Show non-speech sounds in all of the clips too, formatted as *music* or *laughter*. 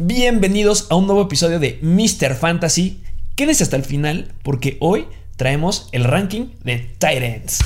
Bienvenidos a un nuevo episodio de Mr. Fantasy. Quédense hasta el final porque hoy traemos el ranking de Titans.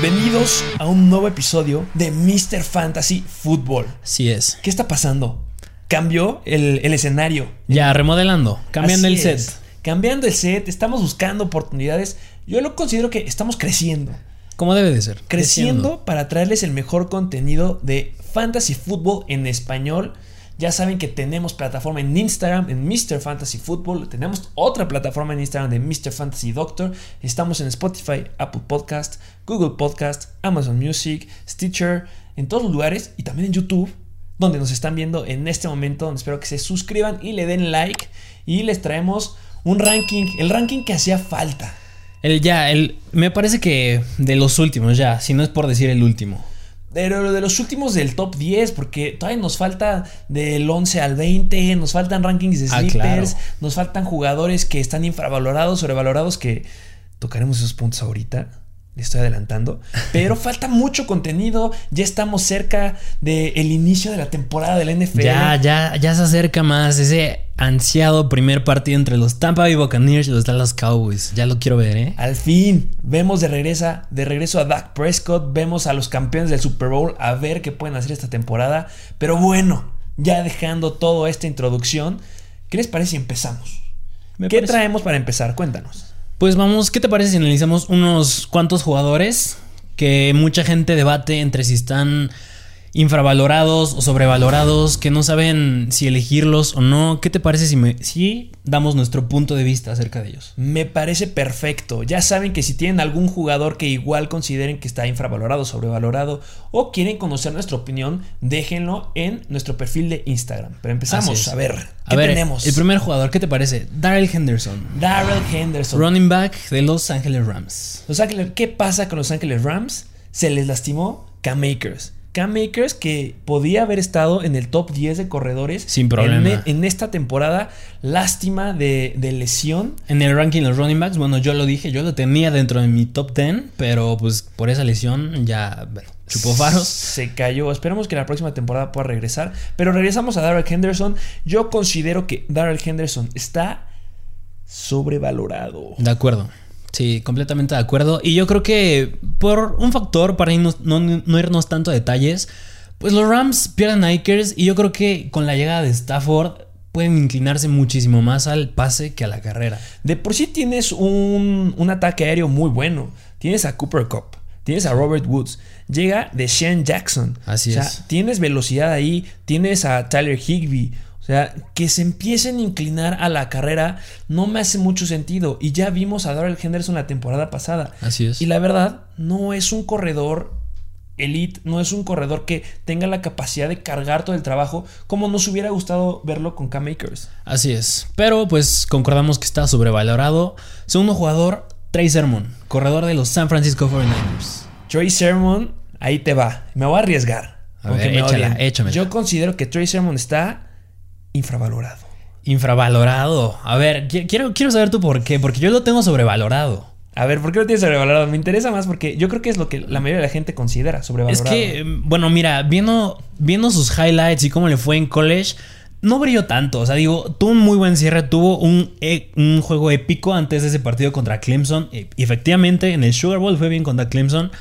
Bienvenidos a un nuevo episodio de Mr. Fantasy Football. Así es. ¿Qué está pasando? Cambió el, el escenario. Ya, remodelando, cambiando Así el set. es. Cambiando el set, estamos buscando oportunidades. Yo lo considero que estamos creciendo. Como debe de ser. Creciendo para traerles el mejor contenido de fantasy fútbol en español. Ya saben que tenemos plataforma en Instagram, en Mr. Fantasy Football. Tenemos otra plataforma en Instagram de Mr. Fantasy Doctor. Estamos en Spotify, Apple Podcast, Google Podcast, Amazon Music, Stitcher, en todos los lugares y también en YouTube, donde nos están viendo en este momento. Espero que se suscriban y le den like. Y les traemos un ranking, el ranking que hacía falta. El ya, el. Me parece que de los últimos, ya, si no es por decir el último. Pero de los últimos del top 10, porque todavía nos falta del 11 al 20, nos faltan rankings de Ah, sleepers, claro. nos faltan jugadores que están infravalorados, sobrevalorados, que tocaremos esos puntos ahorita. Le estoy adelantando. *laughs* Pero falta mucho contenido. Ya estamos cerca del inicio de la temporada del NFL. Ya, ya, ya se acerca más ese ansiado primer partido entre los Tampa Bay Buccaneers y los Dallas Cowboys. Ya lo quiero ver, ¿eh? Al fin, vemos de, regresa, de regreso a Dak Prescott, vemos a los campeones del Super Bowl a ver qué pueden hacer esta temporada. Pero bueno, ya dejando toda esta introducción, ¿qué les parece si empezamos? Me ¿Qué parece. traemos para empezar? Cuéntanos. Pues vamos, ¿qué te parece si analizamos unos cuantos jugadores que mucha gente debate entre si están infravalorados o sobrevalorados, que no saben si elegirlos o no? ¿Qué te parece si, me- si damos nuestro punto de vista acerca de ellos? Me parece perfecto. Ya saben que si tienen algún jugador que igual consideren que está infravalorado, sobrevalorado o quieren conocer nuestra opinión, déjenlo en nuestro perfil de Instagram. Pero empezamos a ver, ¿qué A ver, tenemos? el primer jugador, ¿qué te parece? Darrell Henderson, Darrell Henderson. running back de Los Angeles Rams. Los Ángeles, ¿qué pasa con Los Ángeles Rams? Se les lastimó Cam Akers. Cam Akers que podía haber estado en el top 10 de corredores. Sin problema. En, en esta temporada, lástima de, de lesión. En el ranking de los running backs, bueno, yo lo dije, yo lo tenía dentro de mi top 10, pero pues por esa lesión ya, bueno, chupó faros. Se cayó. Esperemos que la próxima temporada pueda regresar. Pero regresamos a Darrell Henderson. Yo considero que Darrell Henderson está sobrevalorado. De acuerdo. Sí, completamente de acuerdo. Y yo creo que por un factor, para irnos- no, no irnos tanto a detalles, pues los Rams pierden a Akers y yo creo que con la llegada de Stafford pueden inclinarse muchísimo más al pase que a la carrera. De por sí tienes un, un ataque aéreo muy bueno. Tienes a Cooper Cup. Tienes a Robert Woods. Llega de Shane Jackson. Así o sea, es. Tienes velocidad ahí. Tienes a Tyler Higby. O sea, que se empiecen a inclinar a la carrera no me hace mucho sentido. Y ya vimos a Darrell Henderson la temporada pasada. Así es. Y la verdad, no es un corredor elite, no es un corredor que tenga la capacidad de cargar todo el trabajo como nos hubiera gustado verlo con Cam Akers. Así es. Pero pues concordamos que está sobrevalorado. Segundo jugador, Trey Sermon, corredor de los San Francisco 49ers. Trey Sermon, ahí te va. Me voy a arriesgar. A ver, échala. Yo considero que Trey Sermon está infravalorado. Infravalorado. A ver, qui- quiero, quiero saber tú por qué. Porque yo lo tengo sobrevalorado. A ver, ¿por qué lo tienes sobrevalorado? Me interesa más porque yo creo que es lo que la mayoría de la gente considera Es sobrevalorado. que, bueno, mira, viendo, viendo sus highlights y cómo le fue en college, no brilló tanto. O sea, digo, tuvo un muy buen cierre, tuvo un, e- un juego épico antes de ese partido contra Clemson. Y efectivamente, en el Sugar Bowl fue bien contra Clemson.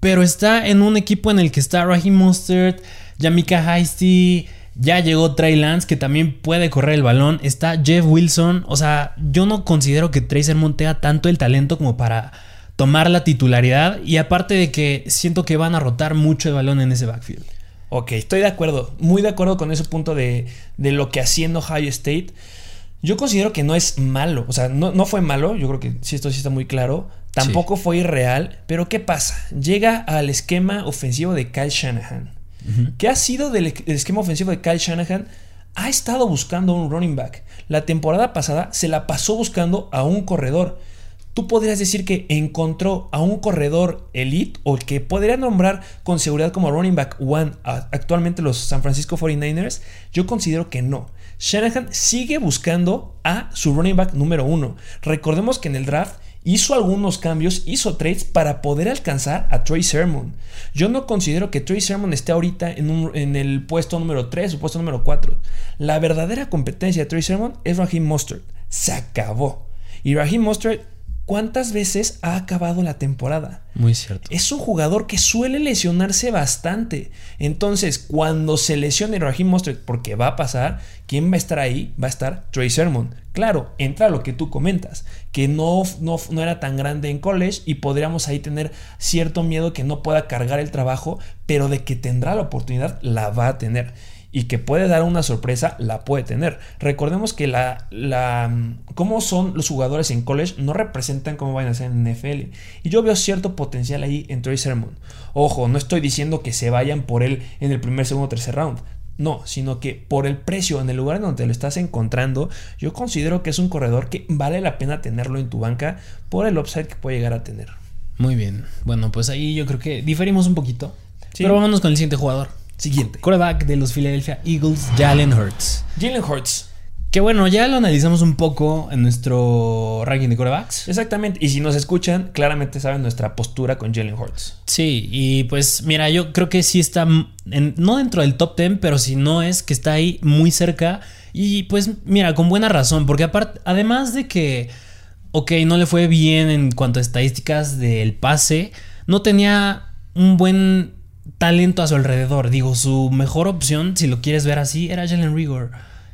Pero está en un equipo en el que está Raheem Mostert, Jamika Hasty, ya llegó Trey Lance, que también puede correr el balón. Está Jeff Wilson. O sea, yo no considero que Trey Sermon tenga tanto el talento como para tomar la titularidad. Y aparte de que siento que van a rotar mucho el balón en ese backfield. Ok, estoy de acuerdo. Muy de acuerdo con ese punto de, de lo que haciendo Ohio State. Yo considero que no es malo. O sea, no, no fue malo. Yo creo que sí, esto sí está muy claro. Tampoco fue irreal. Pero ¿qué pasa? Llega al esquema ofensivo de Kyle Shanahan. ¿Qué ha sido del el esquema ofensivo de Kyle Shanahan ha estado buscando un running back. La temporada pasada se la pasó buscando a un corredor. Tú podrías decir que encontró a un corredor elite o que podría nombrar con seguridad como running back one actualmente los San Francisco 49ers. Yo considero que no. Shanahan sigue buscando a su running back número uno. Recordemos que en el draft hizo algunos cambios, hizo trades para poder alcanzar a Trey Sermon. Yo no considero que Trey Sermon esté ahorita en, el puesto número 3 o puesto número 4. La verdadera competencia de Trey Sermon es Raheem Mostert. Se acabó. Y Raheem Mostert ¿Cuántas veces ha acabado la temporada? Muy cierto. Es un jugador que suele lesionarse bastante. Entonces, cuando se lesione Raheem Mostert, porque va a pasar, ¿quién va a estar ahí? Va a estar Trey Sermon. Claro, entra lo que tú comentas, que no, no, no era tan grande en college y podríamos ahí tener cierto miedo que no pueda cargar el trabajo, pero de que tendrá la oportunidad, la va a tener y que puede dar una sorpresa, la puede tener. Recordemos que la, la cómo son los jugadores en college no representan cómo van a ser en NFL. Y yo veo cierto potencial ahí en Trey Sermon. Ojo, no estoy diciendo que se vayan por él en el primer, segundo, tercer round. No, sino que por el precio, en el lugar en donde lo estás encontrando, yo considero que es un corredor que vale la pena tenerlo en tu banca por el upside que puede llegar a tener. Muy bien. Bueno, pues ahí yo creo que diferimos un poquito. Pero vámonos con el siguiente jugador. Siguiente. Quarterback de los Philadelphia Eagles, Jalen Hurts. Jalen Hurts. Que bueno, ya lo analizamos un poco en nuestro ranking de quarterbacks. Exactamente. Y si nos escuchan, claramente saben nuestra postura con Jalen Hurts. Sí, y pues mira, yo creo que sí está, no dentro del top 10, pero si no es que está ahí muy cerca. Y pues mira, con buena razón, porque aparte, además de que, ok, no le fue bien en cuanto a estadísticas del pase, no tenía un buen talento a su alrededor. Digo, su mejor opción, si lo quieres ver así, era Jalen Rigor.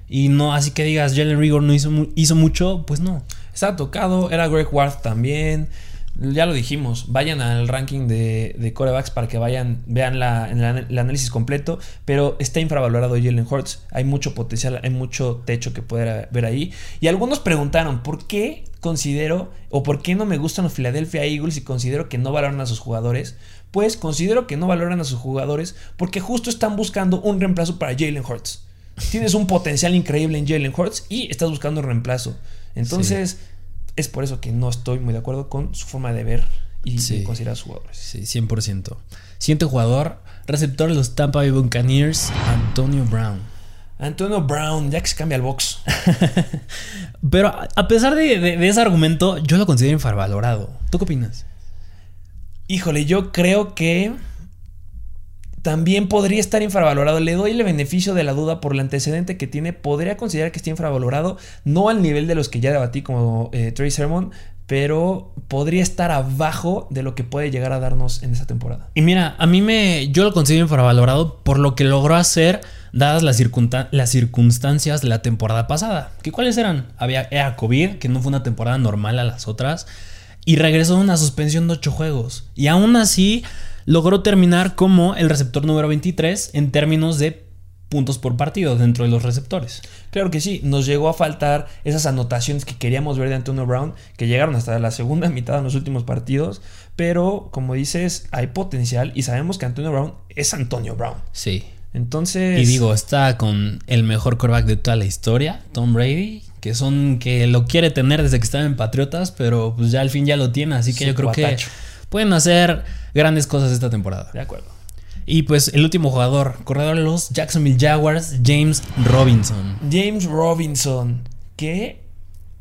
Y no, así que digas, Jalen Rigor no hizo, hizo mucho, pues no. Estaba tocado, era Greg Ward también. Ya lo dijimos, vayan al ranking de, de corebacks para que vayan, vean la, el análisis completo, pero está infravalorado Jalen Hurts, hay mucho potencial, hay mucho techo que poder ver ahí. Y algunos preguntaron, ¿por qué considero o por qué no me gustan los Philadelphia Eagles y considero que no valoran a sus jugadores? Pues considero que no valoran a sus jugadores porque justo están buscando un reemplazo para Jalen Hurts. Tienes un potencial increíble en Jalen Hurts y estás buscando un reemplazo. Entonces, es por eso que no estoy muy de acuerdo con su forma de ver y considerar a sus jugadores. Sí, 100%. Siguiente jugador, receptor de los Tampa Bay Buccaneers, Antonio Brown. Antonio Brown, ya que se cambia el box. *laughs* Pero a pesar de, de, ese argumento, yo lo considero infravalorado. ¿Tú qué opinas? Híjole, yo creo que también podría estar infravalorado. Le doy el beneficio de la duda por el antecedente que tiene. Podría considerar que está infravalorado, no al nivel de los que ya debatí como eh, Trey Sermon, pero podría estar abajo de lo que puede llegar a darnos en esta temporada. Y mira, a mí me. Yo lo considero infravalorado por lo que logró hacer, dadas las, circunstancias de la temporada pasada. ¿Qué cuáles eran? Había era COVID, que no fue una temporada normal a las otras y regresó de una suspensión de 8 juegos. Y aún así logró terminar como el receptor número 23 en términos de puntos por partido dentro de los receptores. Claro que sí, nos llegó a faltar esas anotaciones que queríamos ver de Antonio Brown, que llegaron hasta la segunda *laughs* mitad en los últimos partidos, pero como dices, hay potencial y sabemos que Antonio Brown es Antonio Brown. Sí. Entonces... Y digo, está con el mejor quarterback de toda la historia, Tom Brady, que son que lo quiere tener desde que estaba en Patriotas, pero pues ya al fin ya lo tiene, así que yo creo que pueden hacer grandes cosas esta temporada. De acuerdo. Y pues el último jugador, corredor de los Jacksonville Jaguars, James Robinson. James Robinson, que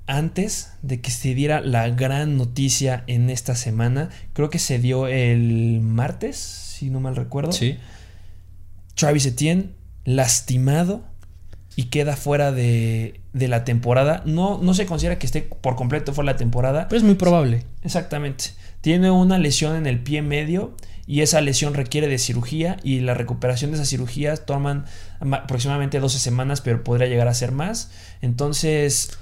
antes de que se diera la gran noticia en esta semana, creo que se dio el martes, si no mal recuerdo. Sí. Travis Etienne lastimado y queda fuera de, la temporada. No, no se considera que esté por completo fuera de la temporada. Pero es muy probable. Exactamente. Tiene una lesión en el pie medio y esa lesión requiere de cirugía y la recuperación de esas cirugías toman aproximadamente 12 semanas, pero podría llegar a ser más. Entonces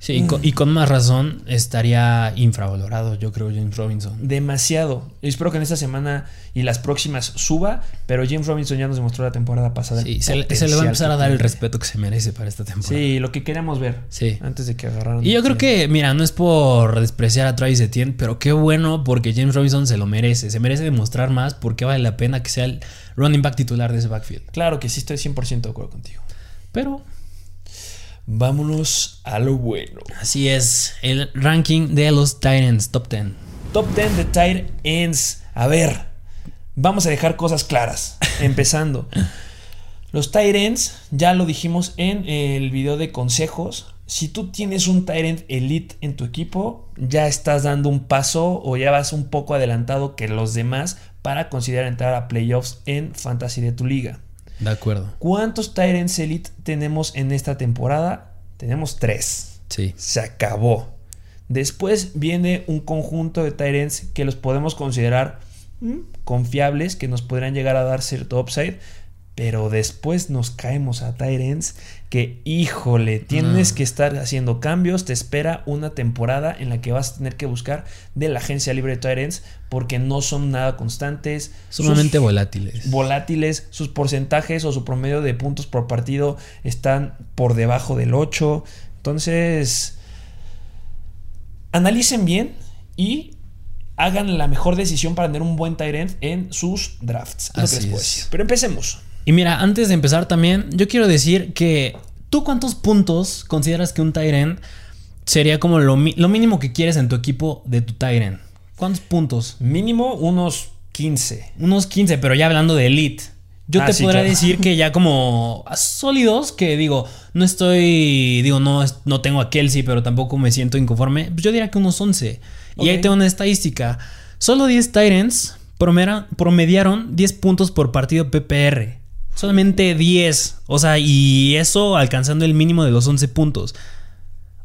Sí, y, con, más razón estaría infravalorado, yo creo, James Robinson. Demasiado. Espero que en esta semana y las próximas suba, pero James Robinson ya nos demostró la temporada pasada. Sí, se, le va a empezar a dar el respeto que se merece para esta temporada. Sí, lo que queríamos ver. Sí. Antes de que agarraran. Y yo creo que, mira, no es por despreciar a Travis Etienne, pero qué bueno porque James Robinson se lo merece. Se merece demostrar más porque vale la pena que sea el running back titular de ese backfield. Claro que sí, estoy 100% de acuerdo contigo. Pero Vámonos a lo bueno. así es, el ranking de los Titans, top 10. Top 10 de tight ends. A ver, vamos a dejar cosas claras. *laughs* Empezando. Los tight ends, ya lo dijimos en el video de consejos. Si tú tienes un tight end elite en tu equipo, ya estás dando un paso o ya vas un poco adelantado que los demás para considerar entrar a playoffs en fantasy de tu liga. De acuerdo. ¿Cuántos ends elite tenemos en esta temporada? Tenemos tres. Sí. Se acabó. Después viene un conjunto de ends que los podemos considerar mm, confiables, que nos podrían llegar a dar cierto upside. Pero después nos caemos a ends que, híjole, tienes No. que estar haciendo cambios. Te espera una temporada en la que vas a tener que buscar de la agencia libre de ends porque no son nada constantes. Sumamente volátiles. volátiles, sus porcentajes o su promedio de puntos por partido están por debajo del 8. Entonces, analicen bien y hagan la mejor decisión para tener un buen end en sus drafts. Así es. Pero empecemos. Y mira, antes de empezar también, yo quiero decir que tú cuántos puntos consideras que un end sería como lo, lo mínimo que quieres en tu equipo de tu end? ¿Cuántos puntos? Mínimo unos 15. Unos 15, pero ya hablando de elite. Yo Ah, te sí, podría claro. decir que ya como sólidos, que digo, no estoy, digo, no, no tengo a Kelsey, pero tampoco me siento inconforme. Pues yo diría que unos 11. Y ahí tengo una estadística. Solo 10 Titans promediaron 10 puntos por partido PPR. Solamente 10. O sea, y eso alcanzando el mínimo de los 11 puntos.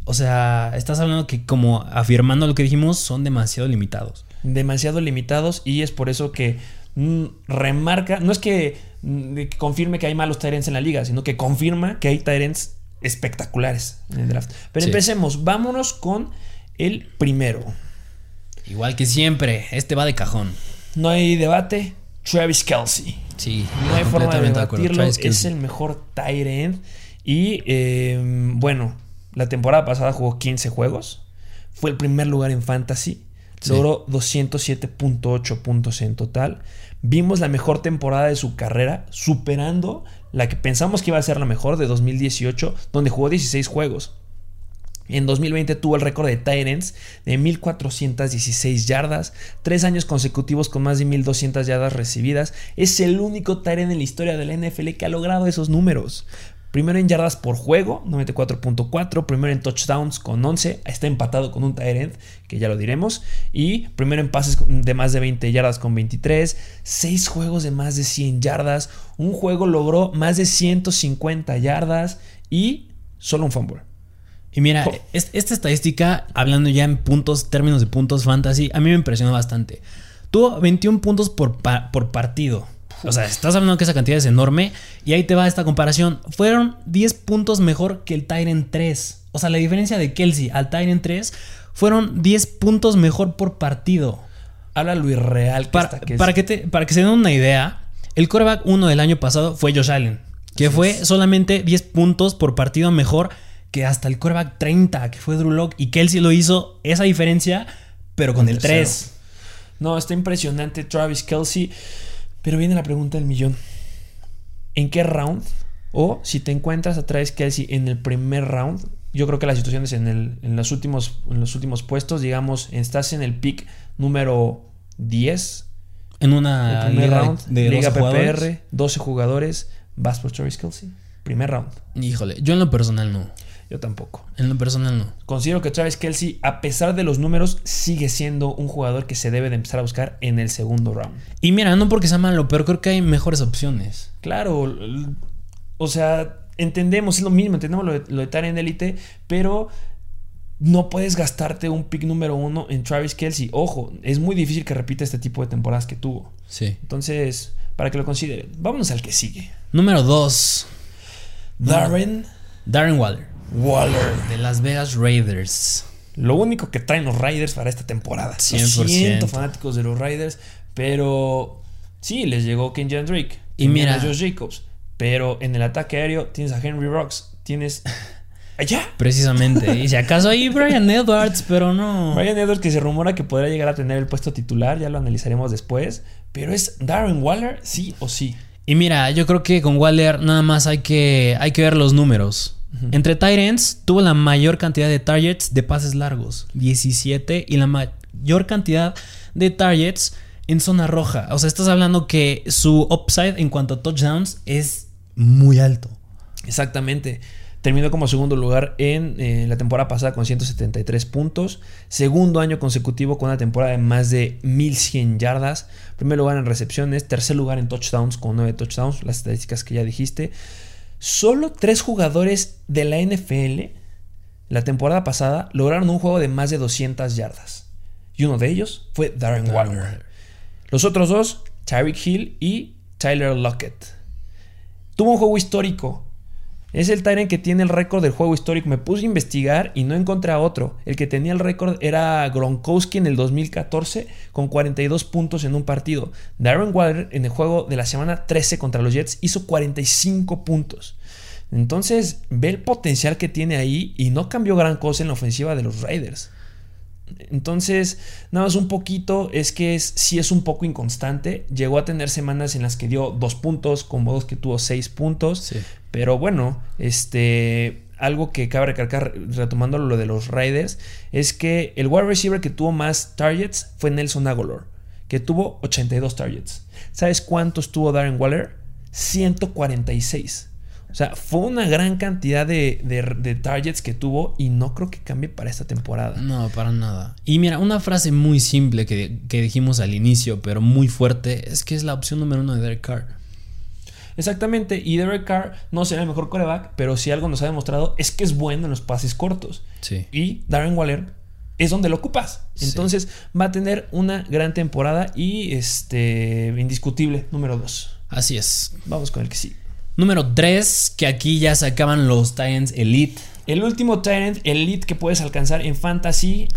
O sea, estás hablando que como afirmando lo que dijimos, son demasiado limitados. demasiado limitados y es por eso que mm, remarca, no es que, mm, que confirme que hay malos Tyrants en la liga, sino que confirma que hay Tyrants espectaculares en el draft. Pero Sí. empecemos, vámonos con el primero. Igual que siempre, este va de cajón. No hay debate, Travis Kelsey. Sí, No hay forma de debatirlo, es el mejor Tyrant. Y eh, bueno, la temporada pasada jugó 15 juegos, fue el primer lugar en Fantasy. Sí. Logró 207.8 puntos en total. Vimos la mejor temporada de su carrera, superando la que pensamos que iba a ser la mejor de 2018, donde jugó 16 juegos. En 2020 tuvo el récord de Tyrants de 1416 yardas, tres años consecutivos con más de 1200 yardas recibidas. Es el único Tyrant en la historia de la NFL que ha logrado esos números. Primero en yardas por juego, 94.4. Primero en touchdowns con 11. Está empatado con un tight end, que ya lo diremos. Y primero en pases de más de 20 yardas con 23. Seis juegos de más de 100 yardas. Un juego logró más de 150 yardas. Y solo un fumble. Y mira, es- esta estadística, hablando ya en puntos, términos de puntos fantasy, a mí me impresionó bastante. Tuvo 21 puntos por, pa- por partido. O sea, estás hablando que esa cantidad es enorme. Y ahí te va esta comparación. Fueron 10 puntos mejor que el Tyrant 3. O sea, la diferencia de Kelsey al Tyrant 3 fueron 10 puntos mejor por partido. Habla lo irreal que Para, está que es- para que te- para que se den una idea, el coreback 1 del año pasado fue Josh Allen, que fue es. solamente 10 puntos por partido mejor que hasta el coreback 30, que fue Drew Lock, y Kelsey lo hizo esa diferencia, pero con el tercero. 3. No, está impresionante Travis Kelsey. Pero viene la pregunta del millón. ¿En qué round? O si te encuentras a Travis Kelsey en el primer round. Yo creo que la situación es en, el- en los, últimos, en los últimos puestos. Digamos, estás en el pick número 10. En El una primer liga round. de, de liga 12 PPR. jugadores. 12 jugadores. Vas por Travis Kelsey. Primer round. Híjole, yo en lo personal no. Yo tampoco. En lo personal no. Considero que Travis Kelsey, a pesar de los números, sigue siendo un jugador que se debe de empezar a buscar en el segundo round. Y mira, no porque sea malo, pero creo que hay mejores opciones. Claro, o sea, entendemos, es lo mismo, entendemos lo de, lo de Tyrant Elite, pero no puedes gastarte un pick número uno en Travis Kelsey. Ojo, es muy difícil que repita este tipo de temporadas que tuvo. Sí. Entonces, para que lo consideren, vámonos al que sigue. Número 2. Darren Darren Waller, Waller. de Las Vegas Raiders. Lo único que traen los Raiders para esta temporada. 100%. Lo siento, fanáticos de los Raiders, pero sí, les llegó Kenyan Drake. Y mira- a Josh Jacobs. Pero en el ataque aéreo tienes a Henry Rocks, tienes... *laughs* ¡Allá! Precisamente. Y si acaso hay Brian Edwards, pero no. Brian Edwards que se rumora que podrá llegar a tener el puesto titular, ya lo analizaremos después. Pero es Darren Waller, sí o sí. Y mira, yo creo que con Waller nada más hay que, hay que ver los números. Entre Tyrants tuvo la mayor cantidad de targets de pases largos, 17, y la mayor cantidad de targets en zona roja. O sea, estás hablando que su upside en cuanto a touchdowns es muy alto. Exactamente. Terminó como segundo lugar en eh, la temporada pasada con 173 puntos. Segundo año consecutivo con una temporada de más de 1100 yardas. Primer lugar en recepciones. Tercer lugar en touchdowns con 9 touchdowns. Las estadísticas que ya dijiste. Solo tres jugadores de la NFL la temporada pasada lograron un juego de más de 200 yardas. Y uno de ellos fue Darren Waller. Los otros dos, Tyreek Hill y Tyler Lockett. Tuvo un juego histórico. Es el Tyrant que tiene el récord del juego histórico. Me puse a investigar y no encontré a otro. El que tenía el récord era Gronkowski en el 2014 con 42 puntos en un partido. Darren Waller en el juego de la semana 13 contra los Jets hizo 45 puntos. Entonces ve el potencial que tiene ahí y no cambió gran cosa en la ofensiva de los Raiders. Entonces, nada más un poquito, es que es, sí es un poco inconstante. Llegó a tener semanas en las que dio dos puntos, con modos que tuvo seis puntos. Pero bueno, este, algo que cabe recalcar, retomando lo de los Raiders, es que el wide receiver que tuvo más targets fue Nelson Aguilar, que tuvo 82 targets. ¿Sabes cuántos tuvo Darren Waller? 146. O sea, fue una gran cantidad de, targets que tuvo y no creo que cambie para esta temporada. No, para nada. Y mira, una frase muy simple que, dijimos al inicio, pero muy fuerte, es que es la opción número uno de Derek Carr. Exactamente, y Derek Carr no será el mejor coreback, pero si algo nos ha demostrado es que es bueno en los pases cortos. Sí. Y Darren Waller es donde lo ocupas. Entonces va a tener una gran temporada y este indiscutible número dos. Así es. Vamos con el que sí. Número 3, que aquí ya se acaban los Titans Elite. El último Tyrant Elite que puedes alcanzar en Fantasy.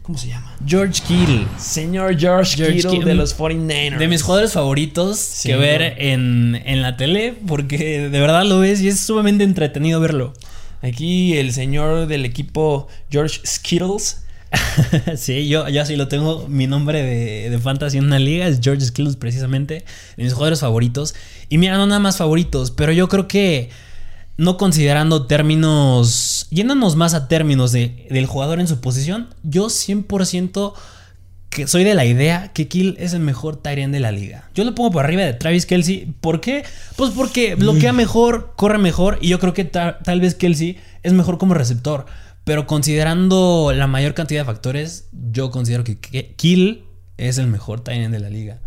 ¿Cómo se llama? George Kittle. Señor George, Kittle, de los 49ers. De mis jugadores favoritos que ver en, en, la tele, porque de verdad lo ves y es sumamente entretenido verlo. Aquí el señor del equipo George Skittles *laughs* sí, yo, yo así lo tengo. Mi nombre de, fantasy en una liga es George Skittles, precisamente. De mis jugadores favoritos. Y mira, no nada más favoritos, pero yo creo que no considerando términos. Yéndonos más a términos de, del jugador en su posición, yo 100% que soy de la idea que Kill es el mejor Tyrant de la liga. Yo lo pongo por arriba de Travis Kelsey. ¿Por qué? Pues porque bloquea mejor, corre mejor. Y yo creo que tal vez Kelsey es mejor como receptor. Pero considerando la mayor cantidad de factores, yo considero que Kill es el mejor tight de la liga.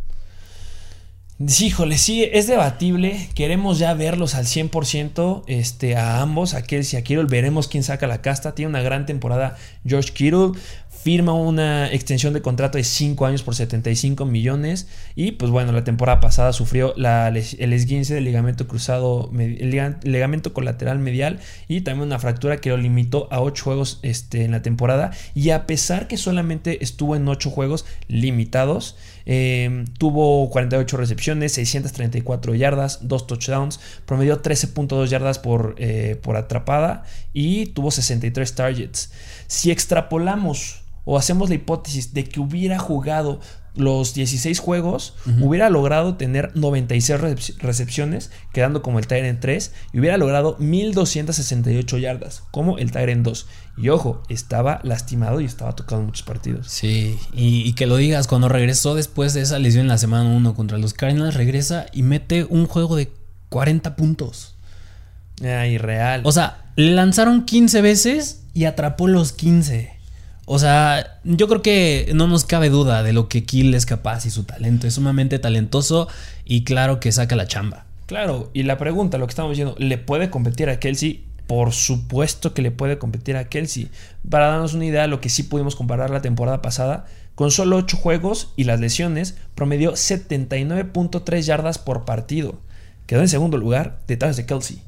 Híjole, sí, es debatible. Queremos ya verlos al 100% este, a ambos, a Kelsey y a Kittle. Veremos quién saca la casta. Tiene una gran temporada George Kittle firma una extensión de contrato de 5 años por 75 millones y pues bueno, la temporada pasada sufrió el esguince del ligamento cruzado, ligamento colateral medial y también una fractura que lo limitó a 8 juegos este, en la temporada. Y a pesar que solamente estuvo en 8 juegos limitados, em, tuvo 48 recepciones, 634 yardas, 2 touchdowns, promedió 13.2 yardas por, eh, por atrapada y tuvo 63 targets. Si extrapolamos o hacemos la hipótesis de que hubiera jugado los 16 juegos, hubiera logrado tener 96 recepciones, quedando como el Tyrant 3, y hubiera logrado 1268 yardas, como el Tyrant 2. Y ojo, estaba lastimado y estaba tocando muchos partidos. Sí, y, y, que lo digas, cuando regresó después de esa lesión en la semana 1 contra los Cardinals, regresa y mete un juego de 40 puntos. Ah, irreal. O sea, le lanzaron 15 veces y atrapó los 15. O sea, yo creo que no nos cabe duda de lo que Kill es capaz y su talento. Es sumamente talentoso y claro que saca la chamba. Claro, y la pregunta, lo que estamos diciendo, ¿le puede competir a Kelsey? Por supuesto que le puede competir a Kelsey. Para darnos una idea, lo que sí pudimos comparar la temporada pasada, con solo 8 juegos y las lesiones, promedió 79.3 yardas por partido. Quedó en segundo lugar detrás de Kelsey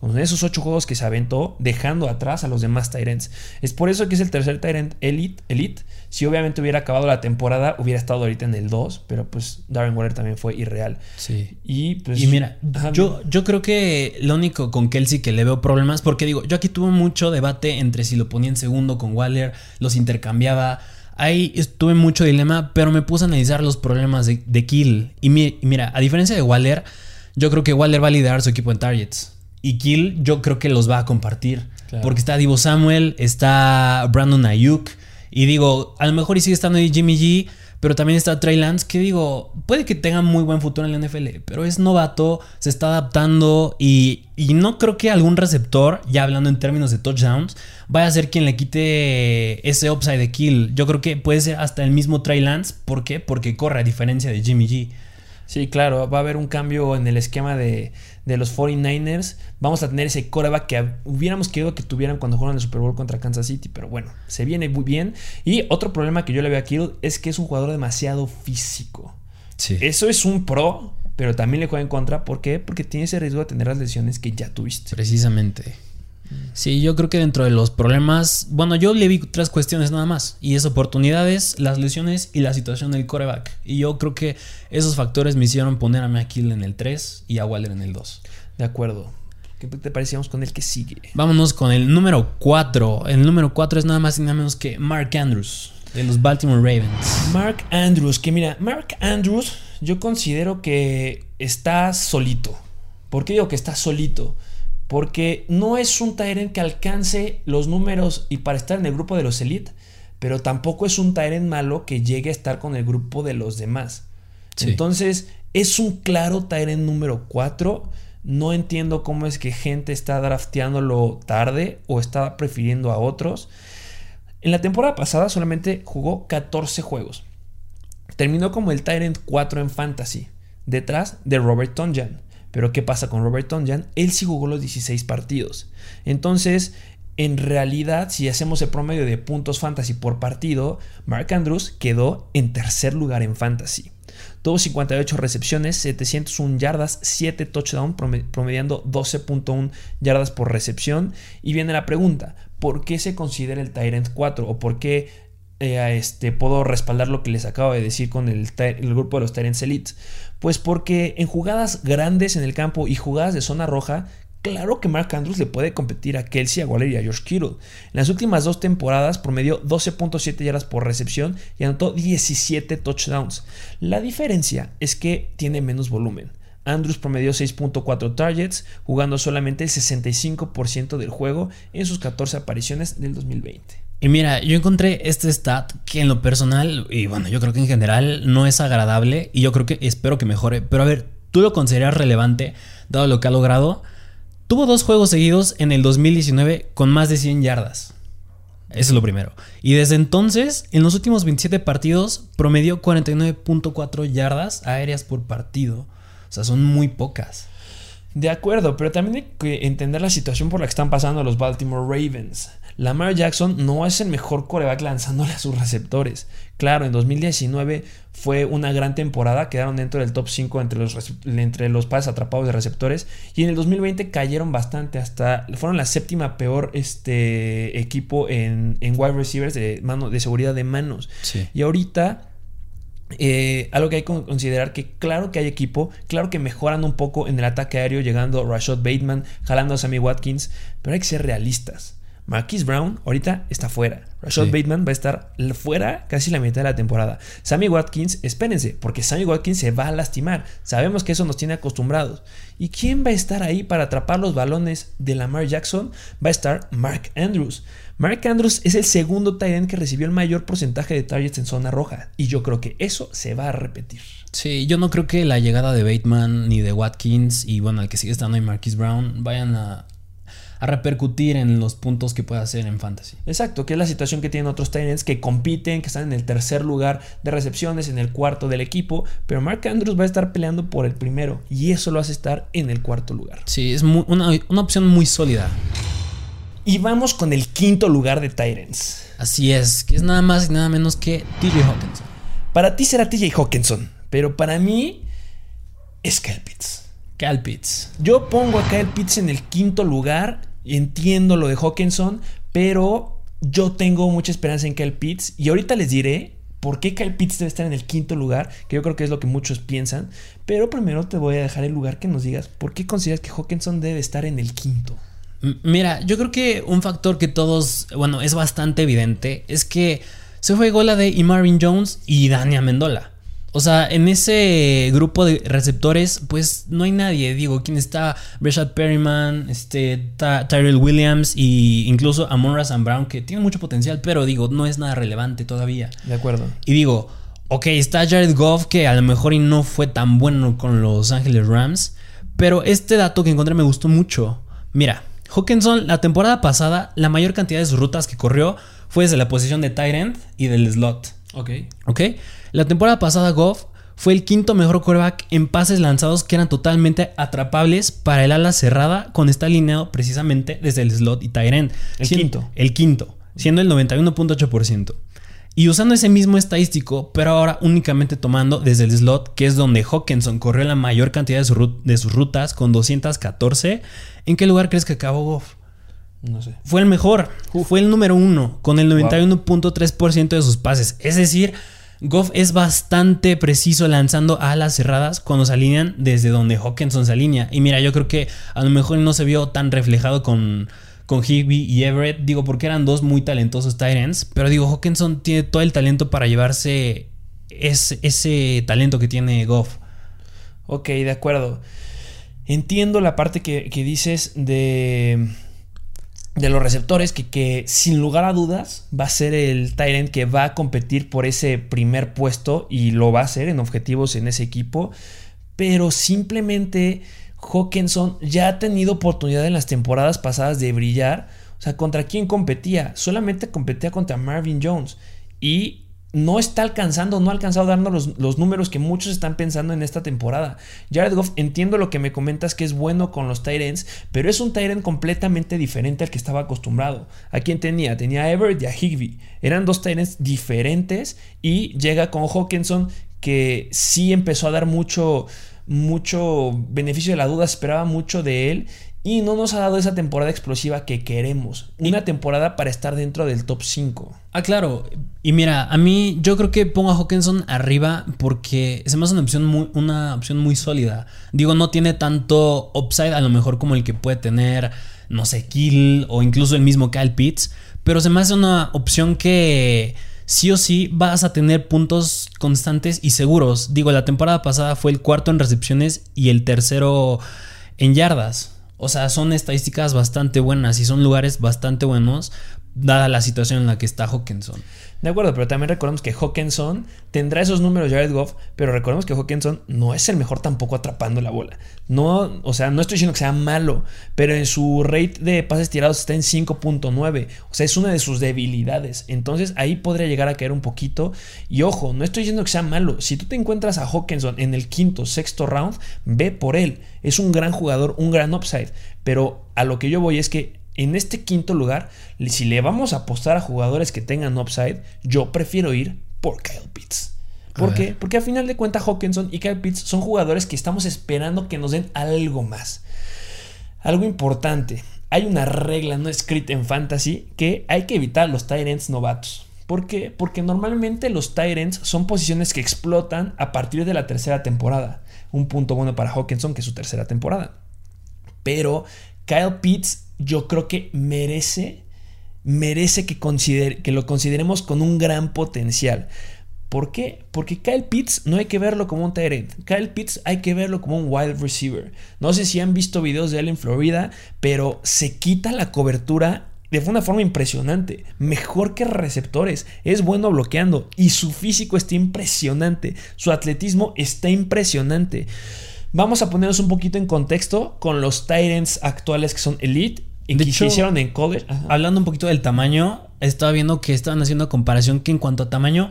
con esos ocho juegos que se aventó, dejando atrás a los demás Tyrants. Es por eso que es el tercer Tyrant Elite. Elite. Si obviamente hubiera acabado la temporada, hubiera estado ahorita en el 2, pero pues Darren Waller también fue irreal. Sí. Y pues. Y mira, yo, yo creo que lo único con Kelsey que le veo problemas, porque digo, yo aquí tuve mucho debate entre si lo ponía en segundo con Waller, los intercambiaba. Ahí estuve mucho dilema, pero me puse a analizar los problemas de, de Kill. Y, y mira, a diferencia de Waller yo creo que Waller va a liderar su equipo en targets. Y Kill, yo creo que los va a compartir. Claro. Porque está Divo Samuel, está Brandon Ayuk. Y digo, a lo mejor y sigue estando ahí Jimmy G. Pero también está Trey Lance, que digo, puede que tenga muy buen futuro en la NFL, pero es novato, se está adaptando y, y no creo que algún receptor, ya hablando en términos de touchdowns, vaya a ser quien le quite ese upside de kill. Yo creo que puede ser hasta el mismo Trey Lance. ¿Por qué? Porque corre a diferencia de Jimmy G. Sí, claro, va a haber un cambio en el esquema de, de los 49ers. Vamos a tener ese coreback que hubiéramos querido que tuvieran cuando jugaron el Super Bowl contra Kansas City, pero bueno, se viene muy bien. Y otro problema que yo le veo a Kittle es que es un jugador demasiado físico. Sí. Eso es un pro, pero también le juega en contra. ¿Por qué? Porque tiene ese riesgo de tener las lesiones que ya tuviste. Precisamente. Sí, yo creo que dentro de los problemas, bueno, yo le vi tres cuestiones nada más, y es oportunidades, las lesiones y la situación del coreback. Y yo creo que esos factores me hicieron poner a McKill en el 3 y a Waller en el 2. De acuerdo. ¿Qué te parecíamos con el que sigue? Vámonos con el número 4. El número 4 es nada más y nada menos que Mark Andrews, de los Baltimore Ravens. Mark Andrews, que mira, Mark Andrews yo considero que está solito. ¿Por qué digo que está solito? Porque no es un Tyrant que alcance los números y para estar en el grupo de los Elite, pero tampoco es un Tyrant malo que llegue a estar con el grupo de los demás. Sí. Entonces, es un claro Tyrant número 4. No entiendo cómo es que gente está drafteándolo tarde o está prefiriendo a otros. En la temporada pasada solamente jugó 14 juegos. Terminó como el Tyrant 4 en Fantasy, detrás de Robert Tonjan. Pero ¿qué pasa con Robert Tonjan? Él sí jugó los 16 partidos. Entonces, en realidad, si hacemos el promedio de puntos fantasy por partido, Mark Andrews quedó en tercer lugar en fantasy. Tuvo 58 recepciones, 701 yardas, 7 touchdowns, promediando 12.1 yardas por recepción. Y viene la pregunta, ¿por qué se considera el Tyrant 4? ¿O por qué eh, este, puedo respaldar lo que les acabo de decir con el, grupo de los Tyrants Elite? Pues porque en jugadas grandes en el campo y jugadas de zona roja, Claro que Mark Andrews le puede competir a Kelsey, a Waller y a George Kittle. En las últimas dos temporadas promedió 12.7 yardas por recepción y anotó 17 touchdowns. La diferencia es que tiene menos volumen. Andrews promedió 6.4 targets, jugando solamente el 65% del juego en sus 14 apariciones del 2020. Y mira, yo encontré este stat que en lo personal, y bueno, yo creo que en general no es agradable y yo creo que espero que mejore. Pero a ver, ¿tú lo consideras relevante dado lo que ha logrado? Tuvo dos juegos seguidos en el 2019 con más de 100 yardas. Eso es lo primero. Y desde entonces, en los últimos 27 partidos, promedió 49.4 yardas aéreas por partido. O sea, son muy pocas. De acuerdo, pero también hay que entender la situación por la que están pasando los Baltimore Ravens. Lamar Jackson no es el mejor coreback lanzándole a sus receptores. Claro, en 2019 fue una gran temporada, quedaron dentro del top 5 entre los, entre los pases atrapados de receptores y en el 2020 cayeron bastante, hasta fueron la séptima peor este, equipo en, en wide receivers de, mano, de seguridad de manos. Sí. Y ahorita eh, algo que hay que considerar que claro que hay equipo, claro que mejoran un poco en el ataque aéreo, llegando Rashad Bateman, jalando a Sammy Watkins, pero hay que ser realistas. Marquise Brown ahorita está fuera. Rashad Sí. Bateman va a estar fuera casi la mitad de la temporada. Sammy Watkins, espérense, porque Sammy Watkins se va a lastimar. Sabemos que eso nos tiene acostumbrados. ¿Y quién va a estar ahí para atrapar los balones de Lamar Jackson? Va a estar Mark Andrews. Mark Andrews es el segundo tight end que recibió el mayor porcentaje de targets en zona roja. Y yo creo que eso se va a repetir. Sí, yo no creo que la llegada de Bateman ni de Watkins y bueno, el que sigue estando ahí, Marquis Brown, vayan a, a repercutir en los puntos que puede hacer en Fantasy. Exacto, que es la situación que tienen otros tight ends que compiten, que están en el tercer lugar de recepciones, en el cuarto del equipo, pero Mark Andrews va a estar peleando por el primero y eso lo hace estar en el cuarto lugar. Sí, es muy- una, una opción muy sólida. Y vamos con el quinto lugar de Titans. Así es, que es nada más y nada menos que TJ Hawkinson. Para ti será TJ Hawkinson, pero para mí es Kyle Pitts. Cal Pitts. Yo pongo a Kyle Pitts en el quinto lugar, entiendo lo de Hawkinson, pero yo tengo mucha esperanza en Kyle Pitts y ahorita les diré por qué Kyle Pitts debe estar en el quinto lugar, que yo creo que es lo que muchos piensan, pero primero te voy a dejar el lugar que nos digas por qué consideras que Hawkinson debe estar en el quinto. Mira, yo creo que un factor que todos, bueno, es bastante evidente, es que se fue gola de Marvin Jones y Dani Amendola. O sea, en ese grupo de receptores, pues no hay nadie. Digo, ¿quién está? Rashad Perryman, este, Tyrell Williams e incluso Amon Sam Brown, que tiene mucho potencial, pero digo, no es nada relevante todavía. De acuerdo. Y digo, ok, está Jared Goff, que a lo mejor y no fue tan bueno con los Ángeles Rams, pero este dato que encontré me gustó mucho. Mira, Hawkinson, la temporada pasada, la mayor cantidad de sus rutas que corrió fue desde la posición de tight end y del slot. Ok. Ok. La temporada pasada, Goff fue el quinto mejor quarterback en pases lanzados que eran totalmente atrapables para el ala cerrada, con esta alineado precisamente desde el slot y tight end. El quinto. El quinto, siendo el 91.8%. Y usando ese mismo estadístico, pero ahora únicamente tomando desde el slot, que es donde Hawkinson corrió la mayor cantidad de, sus rutas con 214, ¿en qué lugar crees que acabó Goff? No sé. Fue el mejor, fue el número uno, con el 91.3% de sus pases. Es decir, Goff es bastante preciso lanzando alas cerradas cuando se alinean desde donde Hawkinson se alinea. Y mira, yo creo que a lo mejor no se vio tan reflejado con con Higby y Everett. Digo, porque eran dos muy talentosos Tyrants. Pero digo, Hawkinson tiene todo el talento para llevarse ese, ese talento que tiene Goff. Ok, de acuerdo. Entiendo la parte que, dices de, de los receptores, que, que, sin lugar a dudas va a ser el Tyrant que va a competir por ese primer puesto y lo va a hacer en objetivos en ese equipo. Pero simplemente Hawkinson ya ha tenido oportunidad en las temporadas pasadas de brillar. O sea, ¿contra quién competía? Solamente competía contra Marvin Jones. Y no está alcanzando, no ha alcanzado dando los, los, números que muchos están pensando en esta temporada. Jared Goff, entiendo lo que me comentas que es bueno con los Tyrants, pero es un Tyrant completamente diferente al que estaba acostumbrado. ¿A quién tenía? Tenía a Everett y a Higby. Eran dos Tyrants diferentes y llega con Hawkinson que sí empezó a dar mucho mucho beneficio de la duda, esperaba mucho de él y no nos ha dado esa temporada explosiva que queremos. Una temporada para estar dentro del top 5. Ah, claro. Y mira, a mí yo creo que pongo a Hawkinson arriba porque se me hace una opción muy, una opción muy sólida. Digo, no tiene tanto upside a lo mejor como el que puede tener, no sé, Kill o incluso el mismo Kyle Pitts. Pero se me hace una opción que sí o sí vas a tener puntos constantes y seguros. Digo, la temporada pasada fue el cuarto en recepciones y el tercero en yardas. O sea, son estadísticas bastante buenas y son lugares bastante buenos dada la situación en la que está Hawkinson. De acuerdo, pero también recordemos que Hawkinson tendrá esos números Jared Goff, pero recordemos que Hawkinson no es el mejor tampoco atrapando la bola. No, o sea, no estoy diciendo que sea malo, pero en su rate de pases tirados está en 5.9, o sea, es una de sus debilidades. Entonces ahí podría llegar a caer un poquito. Y ojo, no estoy diciendo que sea malo. Si tú te encuentras a Hawkinson en el quinto, sexto round, ve por él. Es un gran jugador, un gran upside. Pero a lo que yo voy es que en este quinto lugar, si le vamos a apostar a jugadores que tengan upside, yo prefiero ir por Kyle Pitts. ¿Por qué? Porque a final de cuentas Hawkinson y Kyle Pitts son jugadores que estamos esperando que nos den algo más. Algo importante, hay una regla no escrita en fantasy que hay que evitar los Tyrants novatos. ¿Por qué? Porque normalmente los Tyrants son posiciones que explotan a partir de la tercera temporada. Un punto bueno para Hawkinson que es su tercera temporada. Pero Kyle Pitts yo creo que merece, merece que, que lo consideremos con un gran potencial. ¿Por qué? Porque Kyle Pitts no hay que verlo como un tight Kyle Pitts hay que verlo como un wild receiver. No sé si han visto videos de él en Florida, pero se quita la cobertura de una forma impresionante. Mejor que receptores. Es bueno bloqueando. Y su físico está impresionante. Su atletismo está impresionante. Vamos a ponernos un poquito en contexto con los Titans actuales que son Elite de hecho, hicieron en college. Hablando un poquito del tamaño, estaba viendo que estaban haciendo comparación que en cuanto a tamaño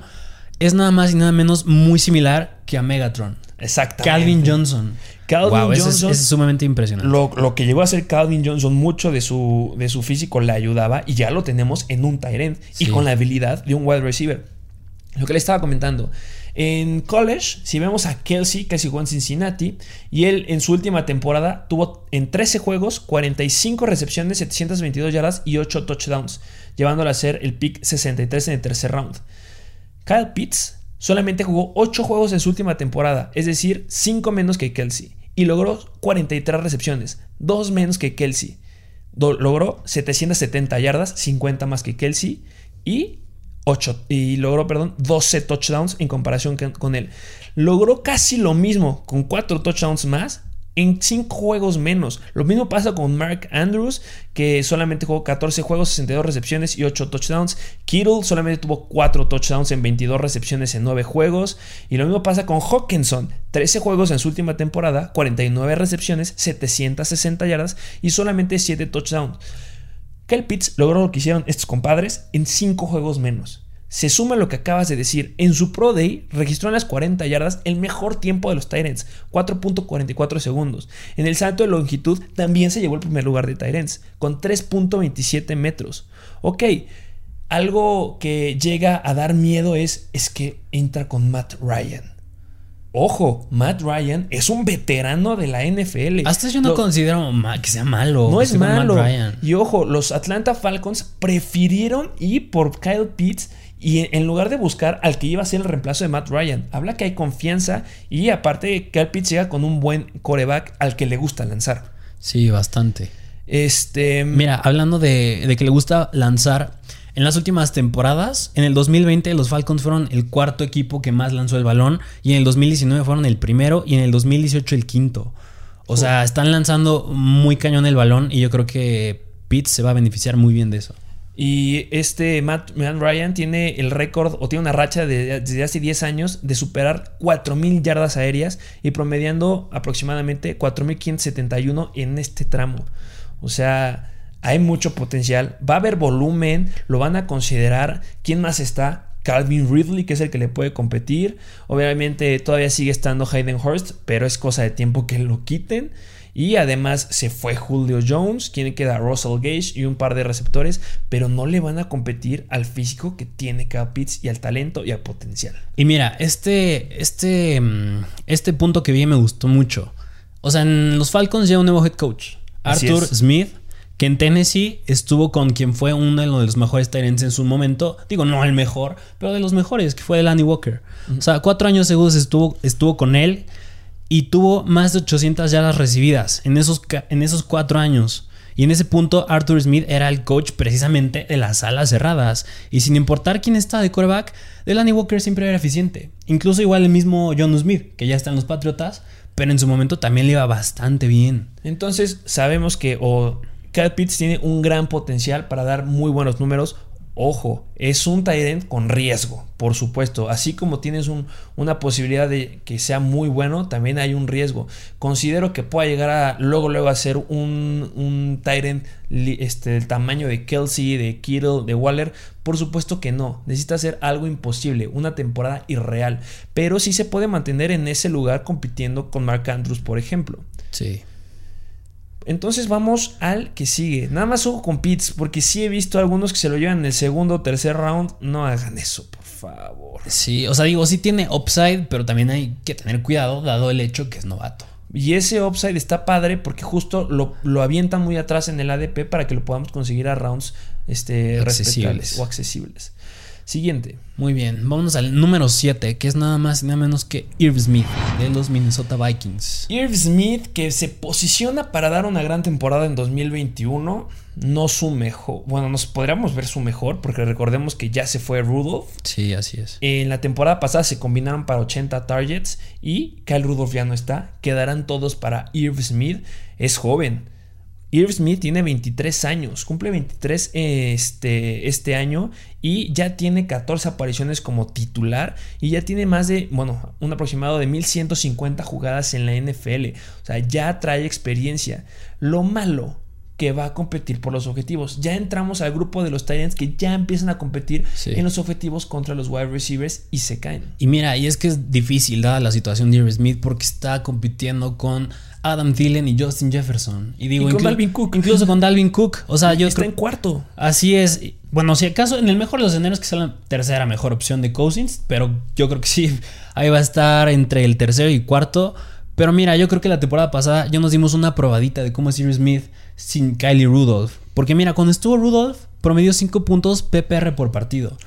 es nada más y nada menos muy similar que a Megatron. Exactamente. Calvin Johnson. Calvin Johnson. Es, sumamente impresionante. Lo, que llegó a ser Calvin Johnson, mucho de su, de su físico le ayudaba y ya lo tenemos en un Tyrant y con la habilidad de un wide receiver. Lo que le estaba comentando. En college, si vemos a Kelsey, que jugó en Cincinnati, y él en su última temporada tuvo en 13 juegos 45 recepciones, 722 yardas y 8 touchdowns, llevándolo a ser el pick 63 en el tercer round. Kyle Pitts solamente jugó 8 juegos en su última temporada, es decir, 5 menos que Kelsey, y logró 43 recepciones, 2 menos que Kelsey. logró 770 yardas, 50 más que Kelsey, y 8 y logró, perdón, 12 touchdowns en comparación con él. Logró casi lo mismo con 4 touchdowns más en 5 juegos menos. Lo mismo pasa con Mark Andrews, que solamente jugó 14 juegos, 62 recepciones y 8 touchdowns. Kittle solamente tuvo 4 touchdowns en 22 recepciones en 9 juegos. Y lo mismo pasa con Hawkinson, 13 juegos en su última temporada, 49 recepciones, 760 yardas y solamente 7 touchdowns. Kyle logró lo que hicieron estos compadres en 5 juegos menos. Se suma lo que acabas de decir. En su Pro Day registró en las 40 yardas el mejor tiempo de los Tyrants, 4.44 segundos. En el salto de longitud también se llevó el primer lugar de Tyrants, con 3.27 metros. Ok, algo que llega a dar miedo es, es que entra con Matt Ryan. Ojo, Matt Ryan es un veterano de la NFL. Hasta yo no considero que sea malo. No es malo. Y ojo, los Atlanta Falcons prefirieron ir por Kyle Pitts y en lugar de buscar al que iba a ser el reemplazo de Matt Ryan, habla que hay confianza y aparte Kyle Pitts llega con un buen coreback al que le gusta lanzar. Sí, bastante. Este. Mira, hablando de, de que le gusta lanzar, en las últimas temporadas, en el 2020 los Falcons fueron el cuarto equipo que más lanzó el balón y en el 2019 fueron el primero y en el 2018 el quinto. O sea, están lanzando muy cañón el balón y yo creo que Pitts se va a beneficiar muy bien de eso. Y este Matt, Ryan tiene el récord o tiene una racha de, desde hace 10 años de superar 4.000 yardas aéreas y promediando aproximadamente 4.571 en este tramo. O sea, hay mucho potencial. Va a haber volumen, lo van a considerar. ¿Quién más está? Calvin Ridley, que es el que le puede competir. Obviamente todavía sigue estando Hayden Hurst, pero es cosa de tiempo que lo quiten. Y además se fue Julio Jones, quien queda Russell Gage y un par de receptores, pero no le van a competir al físico que tiene Kyle Pitts y al talento y al potencial. Y mira, este, este, mm, este punto que vi me gustó mucho. O sea, en los Falcons llega un nuevo head coach, Arthur Smith, que en Tennessee estuvo con quien fue uno de los mejores Tyrants en su momento. Digo, no el mejor, pero de los mejores, que fue Lanny Walker. O sea, cuatro años seguros estuvo, estuvo con él y tuvo más de 800 yardas recibidas en esos, en esos cuatro años. Y en ese punto Arthur Smith era el coach precisamente de las alas cerradas. Y sin importar quién está de quarterback, Delaney Walker siempre era eficiente. Incluso igual el mismo John Smith, que ya está en los Patriotas, pero en su momento también le iba bastante bien. Entonces sabemos que o Cat Pitts tiene un gran potencial para dar muy buenos números Ojo, es un tight con riesgo, por supuesto. Así como tienes una posibilidad de que sea muy bueno, también hay un riesgo. Considero que pueda llegar a luego, luego a ser un, un este, del tamaño de Kelsey, de Kittle, de Waller. Por supuesto que no. Necesita hacer algo imposible, una temporada irreal. Pero sí se puede mantener en ese lugar compitiendo con Mark Andrews, por ejemplo. Sí. Entonces vamos al que sigue. Nada más ojo con Pitts, porque sí he visto algunos que se lo llevan en el segundo o tercer round. No hagan eso, por favor. Sí, o sea, digo, sí tiene upside, pero también hay que tener cuidado, dado el hecho que es novato. Y ese upside está padre porque justo lo, lo avientan muy atrás en el ADP para que lo podamos conseguir a rounds este, respetables o accesibles. Siguiente. Muy bien, vámonos al número 7, que es nada más y nada menos que Irv Smith, de los Minnesota Vikings. Irv Smith, que se posiciona para dar una gran temporada en 2021, no su mejor, bueno, nos podríamos ver su mejor, porque recordemos que ya se fue Rudolph. Sí, así es. En la temporada pasada se combinaron para 80 targets y Kyle Rudolph ya no está, quedarán todos para Irv Smith, es joven Irv Smith tiene 23 años, cumple 23 este, este año y ya tiene 14 apariciones como titular y ya tiene más de, bueno, un aproximado de 1150 jugadas en la NFL. O sea, ya trae experiencia. Lo malo que va a competir por los objetivos. Ya entramos al grupo de los Titans que ya empiezan a competir en los objetivos contra los wide receivers y se caen. Y mira, y es que es difícil dada la situación de Irv Smith porque está compitiendo con Adam Thielen y Justin Jefferson. Y digo, con Dalvin Cook. Incluso con Dalvin Cook. O sea, yo Está en cuarto. Así es. Bueno, si acaso, en el mejor de los escenarios que sea la tercera mejor opción de Cousins, pero yo creo que sí, ahí va a estar entre el tercero y cuarto. Pero mira, yo creo que la temporada pasada ya nos dimos una probadita de cómo es Sirius Smith sin Kylie Rudolph. Porque mira, cuando estuvo Rudolph, promedió 5 puntos PPR por partido.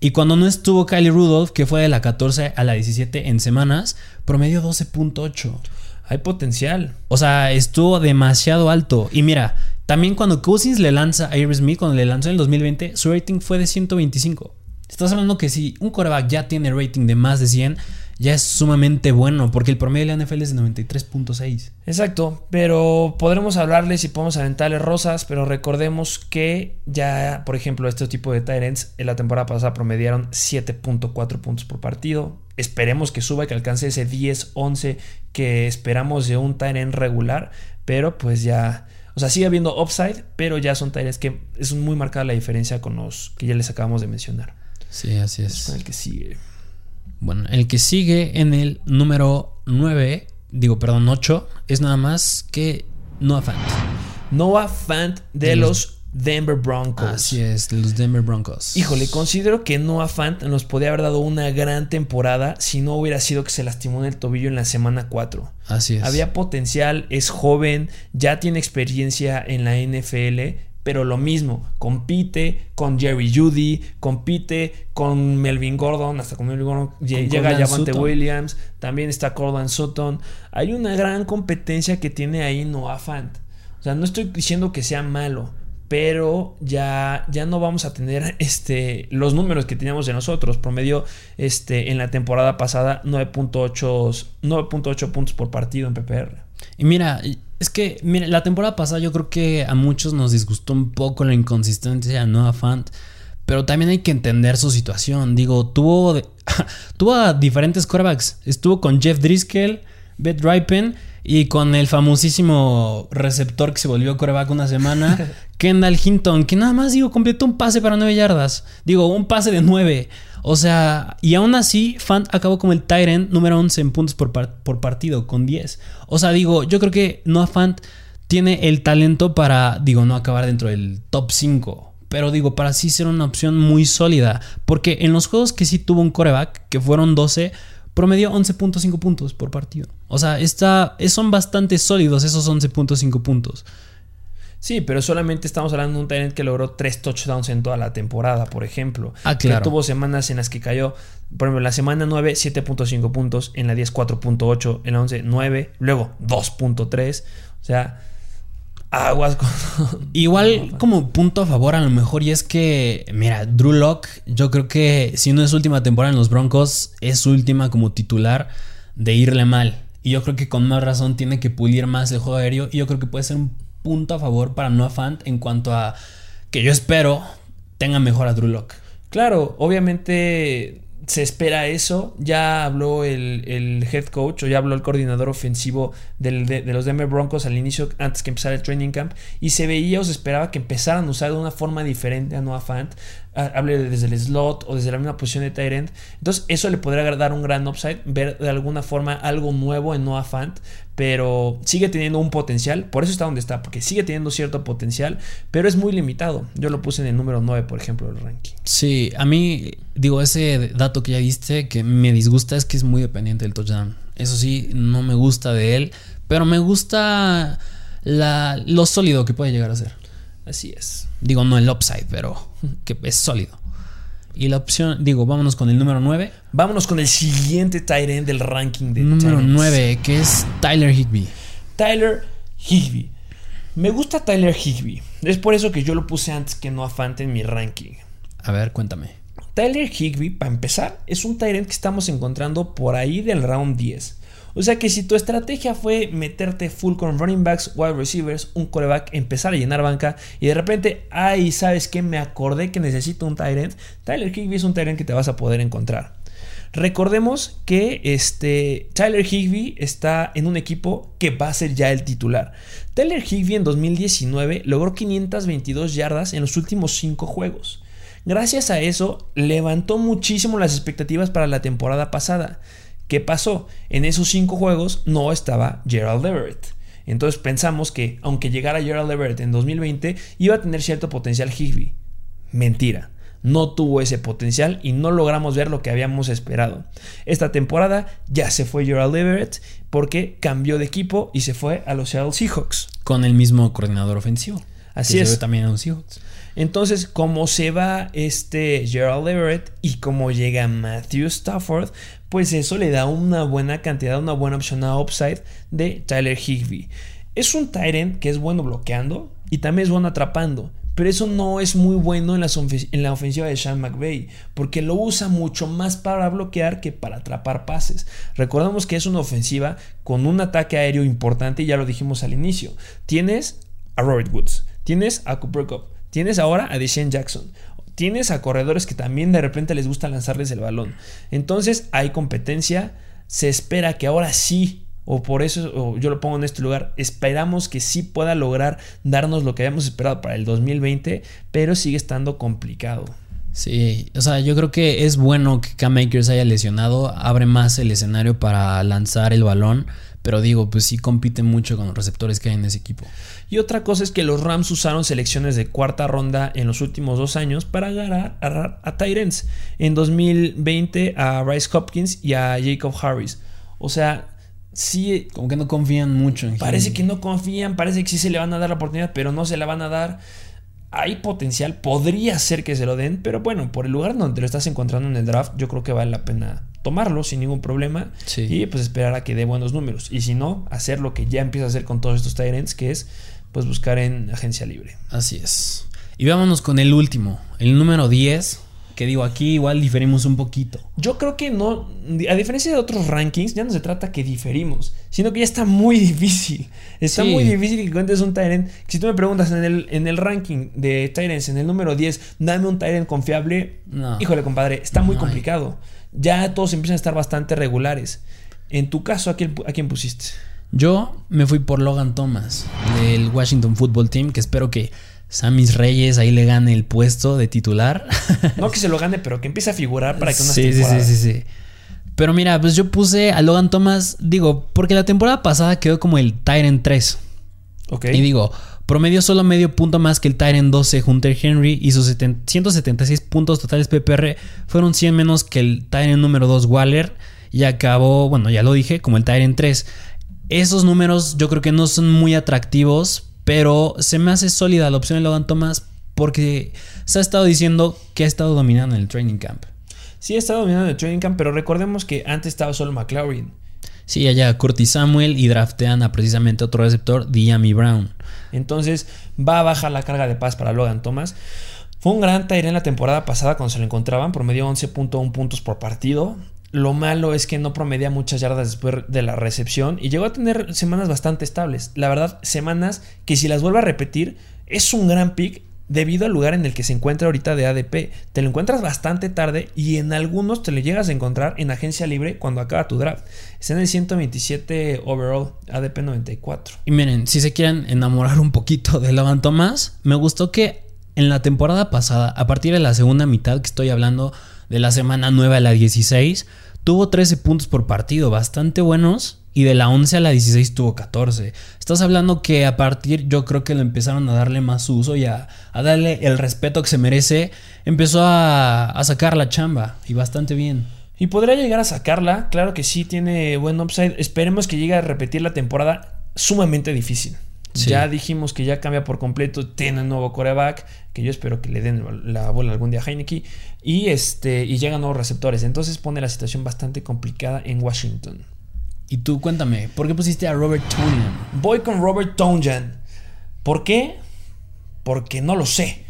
Y cuando no estuvo Kylie Rudolph, que fue de la 14 a la 17 en semanas, promedió 12.8 hay potencial. O sea, estuvo demasiado alto. Y mira, también cuando Cousins le lanza a Iris Smith, cuando le lanzó en el 2020, su rating fue de 125. Estás hablando que si un coreback ya tiene rating de más de 100, ya es sumamente bueno, porque el promedio de la NFL es de 93.6. Exacto, pero podremos hablarles y podemos aventarles rosas, pero recordemos que ya, por ejemplo, este tipo de Tyrants en la temporada pasada promediaron 7.4 puntos por partido. Esperemos que suba, que alcance ese 10-11 que esperamos de un Tyrant regular, pero pues ya... O sea, sigue habiendo upside, pero ya son Tyrants que es muy marcada la diferencia con los que ya les acabamos de mencionar. Sí, así es. Con el que sigue. Bueno, el que sigue en el número 9, digo, perdón, 8, es nada más que Noah Fant. Noah Fant de, De los- Denver Broncos. Así es, de los Denver Broncos. Híjole, considero que Noah Fant nos podía haber dado una gran temporada si no hubiera sido que se lastimó en el tobillo en la semana 4. Así es. Había potencial, es joven, ya tiene experiencia en la NFL, pero lo mismo, compite con Jerry Judy, compite con Melvin Gordon, hasta con Melvin Gordon Con llega Javante. Williams, también está Cortland Sutton. Hay una gran competencia que tiene ahí Noah Fant. O sea, no estoy diciendo que sea malo, pero ya, ya no vamos a tener *laughs* este, los números que teníamos de nosotros. Promedio este, en la temporada pasada 9.8 9.8 puntos por partido en PPR. Y mira, es que mira, la temporada pasada yo creo que a muchos nos disgustó un poco la inconsistencia de Noah Fant. Pero también hay que entender su situación. Digo, tuvo, de- *laughs* tuvo a diferentes quarterbacks. Estuvo con Jeff Driscoll, Beth Ripen y con el famosísimo receptor que se volvió quarterback una semana, *laughs* Kendall Hinton, que nada más, digo, completó un pase para 9 yardas. Digo, un pase de 9. O sea, y aún así, Fant acabó como el Tyrant número 11 en puntos por, por partido, con 10. O sea, digo, yo creo que Noah Fant tiene el talento para, digo, no acabar dentro del top 5. Pero digo, para sí ser una opción muy sólida. Porque en los juegos que sí tuvo un coreback, que fueron 12, promedió 11.5 puntos por partido. O sea, está, son bastante sólidos esos 11.5 puntos. Sí, pero solamente estamos hablando de un talent que logró tres touchdowns en toda la temporada, por ejemplo. Ah, claro. Que tuvo semanas en las que cayó, por ejemplo, en la semana 9, 7.5 puntos, en la 10, 4.8, en la 11, 9, luego 2.3. O sea, aguas con... *laughs* Igual como punto a favor a lo mejor y es que, mira, Drew Lock, yo creo que si no es su última temporada en los Broncos, es su última como titular de irle mal. Y yo creo que con más razón tiene que pulir más el juego aéreo y yo creo que puede ser un punto a favor para Noah Fant en cuanto a que yo espero tenga mejor a Drew Lock. Claro, obviamente se espera eso. Ya habló el, el head coach o ya habló el coordinador ofensivo del- de, los Denver Broncos al inicio, antes que empezara el training camp. Y se veía o se esperaba que empezaran a usar de una forma diferente a Noah Fant. Hable desde el slot o desde la misma posición de tight. Entonces, eso le podría dar un gran upside. Ver de alguna forma algo nuevo en Noah Fant. Pero sigue teniendo un potencial. Por eso está donde está. Porque sigue teniendo cierto potencial. Pero es muy limitado. Yo lo puse en el número 9, por ejemplo, del ranking. Sí, a mí, digo, ese dato que ya viste que me disgusta es que es muy dependiente del touchdown. Eso sí, no me gusta de él, pero me gusta la, lo sólido que puede llegar a ser. Así es. Digo, no el upside, pero que es sólido. Y la opción, digo, vámonos con el número 9. Vámonos con el siguiente tight end del ranking de Número ends. 9, que es Tyler Higby. Tyler Higby. Me gusta Tyler Higby. Es por eso que yo lo puse antes que Noah Fant en mi ranking. A ver, cuéntame. Tyler Higby, para empezar, es un end que estamos encontrando por ahí del round 10. O sea que si tu estrategia fue meterte full con running backs, wide receivers, un coreback, empezar a llenar banca y de repente, ay, ¿sabes qué? Me acordé que necesito un end. Tyler Higby es un end que te vas a poder encontrar. Recordemos que este Tyler Higby está en un equipo que va a ser ya el titular. Tyler Higby en 2019 logró 522 yardas en los últimos 5 juegos. Gracias a eso levantó muchísimo las expectativas para la temporada pasada. ¿Qué pasó? En esos 5 juegos no estaba Gerald Everett. Entonces pensamos que aunque llegara Gerald Everett en 2020 iba a tener cierto potencial Higby. Mentira no tuvo ese potencial y no logramos ver lo que habíamos esperado. Esta temporada ya se fue Gerald Everett porque cambió de equipo y se fue a los Seattle Seahawks. Con el mismo coordinador ofensivo. Así que se es. ve también en los Seahawks. Entonces, como se va este Gerald Everett y como llega Matthew Stafford, pues eso le da una buena cantidad, una buena opción a upside de Tyler Higby. Es un Tyrant que es bueno bloqueando y también es bueno atrapando, Pero eso no es muy bueno en la, en la ofensiva de Sean McVay, porque lo usa mucho más para bloquear que para atrapar pases. Recordemos que es una ofensiva con un ataque aéreo importante ya lo dijimos al inicio. Tienes a Robert Woods, tienes a Cooper Cup, tienes ahora a Deshaun Jackson. Tienes a corredores que también de repente les gusta lanzarles el balón. Entonces hay competencia. Se espera que ahora sí o por eso yo lo pongo en este lugar, esperamos que sí pueda lograr darnos lo que habíamos esperado para el 2020, pero sigue estando complicado. Sí, o sea, yo creo que es bueno que Cam Akers haya lesionado, abre más el escenario para lanzar el balón, pero digo, pues sí compite mucho con los receptores que hay en ese equipo. Y otra cosa es que los Rams usaron selecciones de cuarta ronda en los últimos dos años para agarrar a, a Tyrants. En 2020 a Bryce Hopkins y a Jacob Harris. O sea, sí. Como que no confían mucho en Parece que no confían, parece que sí se le van a dar la oportunidad, pero no se la van a dar. Hay potencial, podría ser que se lo den, pero bueno, por el lugar donde lo estás encontrando en el draft, yo creo que vale la pena tomarlo sin ningún problema y pues esperar a que dé buenos números. Y si no, hacer lo que ya empieza a hacer con todos estos Tyrants, que es pues buscar en agencia libre. Así es. Y vámonos con el último, el número 10, que digo, aquí igual diferimos un poquito. Yo creo que no, a diferencia de otros rankings, ya no se trata que diferimos, sino que ya está muy difícil. Está muy difícil que encuentres un Tyrant. Si tú me preguntas en el, en el ranking de Tyrants, en el número 10, dame un Tyrant confiable. Híjole, compadre, está muy complicado. Ya todos empiezan a estar bastante regulares. En tu caso, ¿a quién, a quién pusiste? Yo me fui por Logan Thomas, del Washington Football Team, que espero que Samis Reyes ahí le gane el puesto de titular. *laughs* No que se lo gane, pero que empiece a figurar para que una sí, sí, sí, sí, sí. Pero mira, pues yo puse a Logan Thomas, digo, porque la temporada pasada quedó como el Tyrant 3. Ok. Y digo, promedio solo medio punto más que el Tyrant 12 Hunter Henry y sus 176 puntos totales PPR fueron 100 menos que el Tyrant número 2 Waller y acabó, bueno, ya lo dije, como el Tyrant 3. Esos números yo creo que no son muy atractivos pero se me hace sólida la opción de Logan Thomas porque se ha estado diciendo que ha estado dominando en el training camp. Sí, ha estado dominando en el training camp, pero recordemos que antes estaba solo McLaurin. Sí, allá Curtis Samuel y draftean a precisamente otro receptor, Diami Brown. Entonces va a bajar la carga de paz para Logan Thomas. Fue un gran Tyre en la temporada pasada cuando se lo encontraban, promedió 11.1 puntos por partido. Lo malo es que no promedia muchas yardas después de la recepción y llegó a tener semanas bastante estables. La verdad, semanas que si las vuelve a repetir, es un gran pick debido al lugar en el que se encuentra ahorita de ADP. Te lo encuentras bastante tarde y en algunos te lo llegas a encontrar en agencia libre cuando acaba tu draft. Está en el 127 overall, ADP 94. Y miren, si se quieren enamorar un poquito de Logan Thomas, me gustó que en la temporada pasada, a partir de la segunda mitad que estoy hablando de la semana 9 a la 16, tuvo 13 puntos por partido, bastante buenos. Y de la 11 a la 16 tuvo 14. Estás hablando que a partir, yo creo que lo empezaron a darle más uso y a, darle el respeto que se merece. Empezó a, a sacar la chamba y bastante bien. Y podría llegar a sacarla, claro que sí, tiene buen upside. Esperemos que llegue a repetir la temporada sumamente difícil. Ya dijimos que ya cambia por completo, tiene un nuevo coreback, que yo espero que le den la bola algún día a Heineke, y, este, y llegan nuevos receptores. Entonces pone la situación bastante complicada en Washington. Y tú cuéntame, ¿por qué pusiste a Robert Tonyan? Voy con Robert Tonyan. ¿Por qué? Porque no lo sé.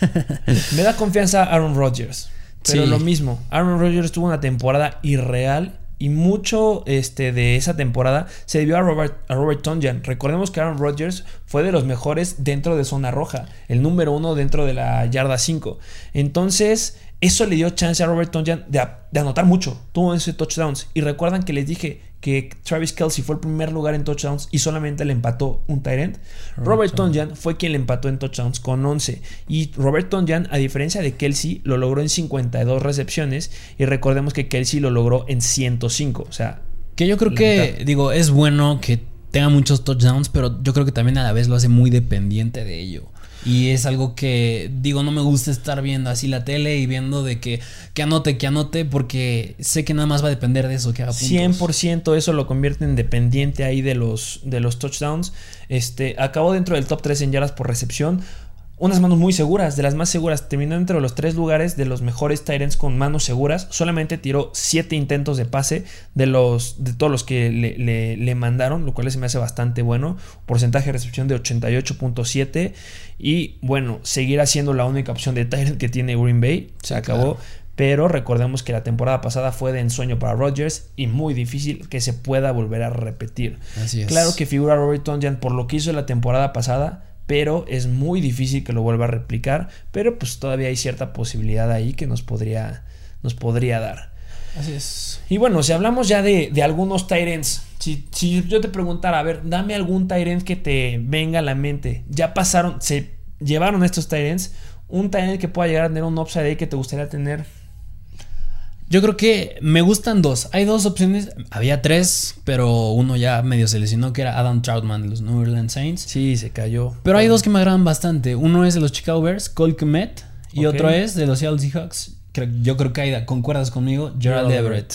*laughs* Me da confianza Aaron Rodgers. Pero lo mismo, Aaron Rodgers tuvo una temporada irreal y mucho este, de esa temporada se debió a Robert, a Robert Tonjan. Recordemos que Aaron Rodgers fue de los mejores dentro de zona roja, el número uno dentro de la yarda 5. Entonces, eso le dio chance a Robert Tonjan de, de anotar mucho. Tuvo ese touchdowns. Y recuerdan que les dije que Travis Kelsey fue el primer lugar en touchdowns y solamente le empató un Tyrant. Robert Tonjan fue quien le empató en touchdowns con 11. Y Robert Tonjan, a diferencia de Kelsey, lo logró en 52 recepciones. Y recordemos que Kelsey lo logró en 105. O sea, que yo creo que, digo, es bueno que tenga muchos touchdowns, pero yo creo que también a la vez lo hace muy dependiente de ello. Y es algo que, digo, no me gusta estar viendo así la tele y viendo de que, que anote, que anote, porque sé que nada más va a depender de eso, que haga puntos. 100% eso lo convierte en dependiente ahí de los, de los touchdowns. Este, acabó dentro del top 3 en yardas por recepción. unas manos muy seguras, de las más seguras. Terminó entre los tres lugares de los mejores Tyrants con manos seguras. Solamente tiró siete intentos de pase de, los, de todos los que le, le mandaron, lo cual se me hace bastante bueno. Porcentaje de recepción de 88.7. Y bueno, seguirá siendo la única opción de Tyrant que tiene Green Bay. Se acabó. Pero recordemos que la temporada pasada fue de ensueño para Rodgers y muy difícil que se pueda volver a repetir. Así es. Claro que figura Robert Tonjan por lo que hizo la temporada pasada, pero es muy difícil que lo vuelva a replicar. Pero pues todavía hay cierta posibilidad ahí que nos podría, nos podría dar. Así es. Y bueno, si hablamos ya de, de algunos Tyrants, si, si, yo te preguntara, a ver, dame algún Tyrant que te venga a la mente. Ya pasaron, se llevaron estos Tyrants. Un Tyrant que pueda llegar a tener un upside ahí que te gustaría tener. Yo creo que me gustan dos. Hay dos opciones. Había tres, pero uno ya medio se lesionó, que era Adam Troutman de los New Orleans Saints. Sí, se cayó. Pero hay dos que me agradan bastante. Uno es de los Chicago Bears, Cole Kmet. Y otro es de los Seattle Seahawks. Creo- Yo creo que hay, concuerdas conmigo, Gerald Everett.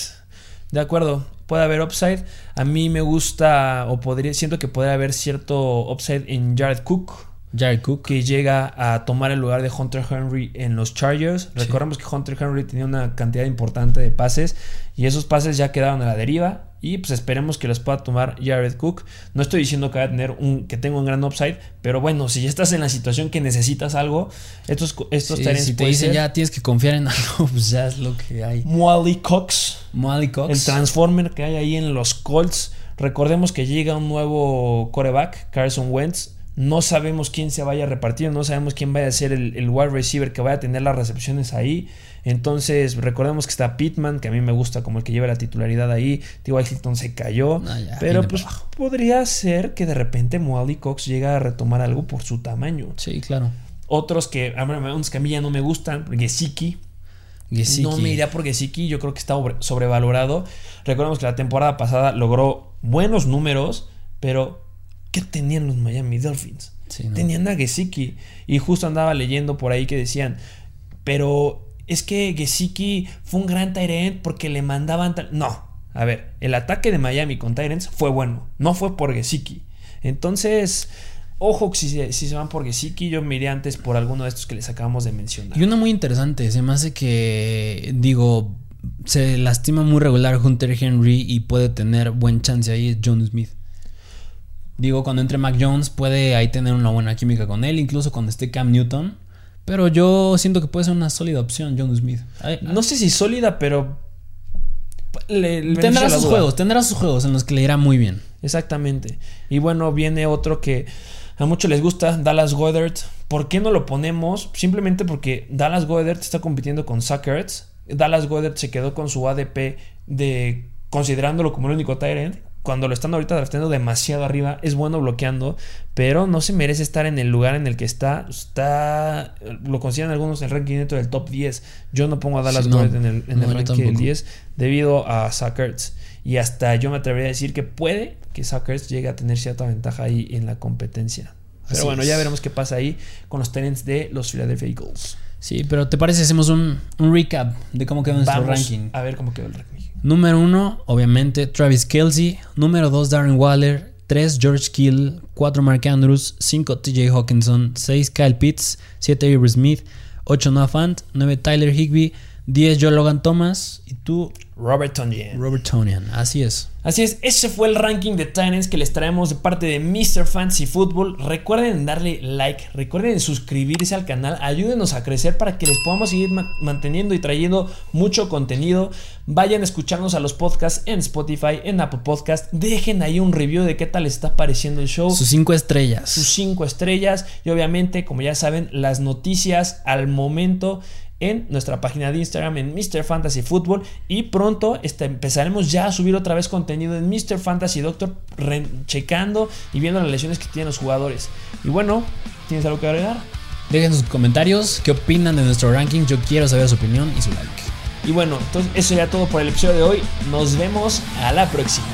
De acuerdo, puede haber upside. A mí me gusta, o podría, siento que podría haber cierto upside en Jared Cook, Jared Cook. que llega a tomar el lugar de Hunter Henry en los Chargers. Recordemos que Hunter Henry tenía una cantidad importante de pases y esos pases ya quedaron a la deriva. Y pues esperemos que los pueda tomar Jared Cook. No estoy diciendo que vaya a tener un, que tenga un gran upside, pero bueno, si ya estás en la situación que necesitas algo, estos, estos Sí, si te dicen ya tienes que confiar en *laughs* algo, pues ya es lo que hay. Mwally Cox. Cox. El Transformer que hay ahí en los Colts. Recordemos que llega un nuevo coreback, Carson Wentz. No sabemos quién se vaya a repartir, no sabemos quién vaya a ser el, el wide receiver que vaya a tener las recepciones ahí. Entonces, recordemos que está Pittman, que a mí me gusta como el que lleva la titularidad ahí. T.Y. Hilton se cayó. Ya, pero pues podría ser que de repente Moali Cox llegue a retomar algo por su tamaño. Sí, claro. Otros que, unos que a mí ya no me gustan, Gesicki. Gesicki. No me iría por Gesicki, yo creo que está sobre- sobrevalorado. Recordemos que la temporada pasada logró buenos números, pero ¿qué tenían los Miami Dolphins? Sí, no. Tenían a Gesicki y justo andaba leyendo por ahí que decían, pero es que Gesicki fue un gran Tyrant porque le mandaban. No, a ver, el ataque de Miami con Tyrants fue bueno, no fue por Gesicki. Entonces, ojo si si se van por Gesicki, yo me iría antes por alguno de estos que les acabamos de mencionar. Y una muy interesante, se me hace que, digo, se lastima muy regular Hunter Henry y puede tener buen chance ahí es John Smith. Digo, cuando entre Mac Jones puede ahí tener una buena química con él, incluso cuando esté Cam Newton. Pero yo siento que puede ser una sólida opción John Smith. Ay, No sé si sólida, pero. le- tendrá sus duda. juegos, tendrá sus juegos en los que le irá muy bien. Exactamente. Y bueno, viene otro que a muchos les gusta, Dallas Goddard. ¿Por qué no lo ponemos? Simplemente porque Dallas Goddard está compitiendo con Suckers. Dallas Goddard se quedó con su ADP de considerándolo como el único Tyrant. Cuando lo están ahorita drafteando demasiado arriba, es bueno bloqueando, pero no se merece estar en el lugar en el que está. Está. Lo consideran algunos en el ranking dentro del top 10. Yo no pongo a Dallas Sí, no. En el, en No, el yo ranking del tampoco. 10 debido a Suckers. Y hasta yo me atrevería a decir que puede que Suckers llegue a tener cierta ventaja ahí en la competencia. Pero Así bueno, es. ya veremos qué pasa ahí con los Tenants de los Philadelphia Eagles. Sí, pero ¿te parece hacemos un, un recap de cómo quedó nuestro Vamos ranking? a ver cómo quedó el ranking. Número 1, obviamente, Travis Kelsey. Número 2, Darren Waller. 3, George Kill. 4, Mark Andrews. 5, TJ Hawkinson. 6, Kyle Pitts. 7, Avery Smith. 8, Noah Fant. 9, Tyler Higby. 10, Joe Logan Thomas. Y tú, Robert Tonyan. Robert Tonian. Así es. Así es, ese fue el ranking de Titans que les traemos de parte de Mr. Fantasy Football. Recuerden darle like, recuerden suscribirse al canal, ayúdenos a crecer para que les podamos seguir ma- manteniendo y trayendo mucho contenido. Vayan a escucharnos a los podcasts en Spotify, en Apple Podcast. Dejen ahí un review de qué tal les está pareciendo el show. Sus 5 estrellas. sus 5 estrellas y obviamente, como ya saben, las noticias al momento en nuestra página de Instagram en Mr. Fantasy Football y pronto este, empezaremos ya a subir otra vez contenido en Mr. Fantasy Doctor checando y viendo las lesiones que tienen los jugadores. Y bueno, ¿tienes algo que agregar? Dejen sus comentarios. ¿Qué opinan de nuestro ranking? Yo quiero saber su opinión y su like. Y bueno, entonces eso sería todo por el episodio de hoy. Nos vemos a la próxima.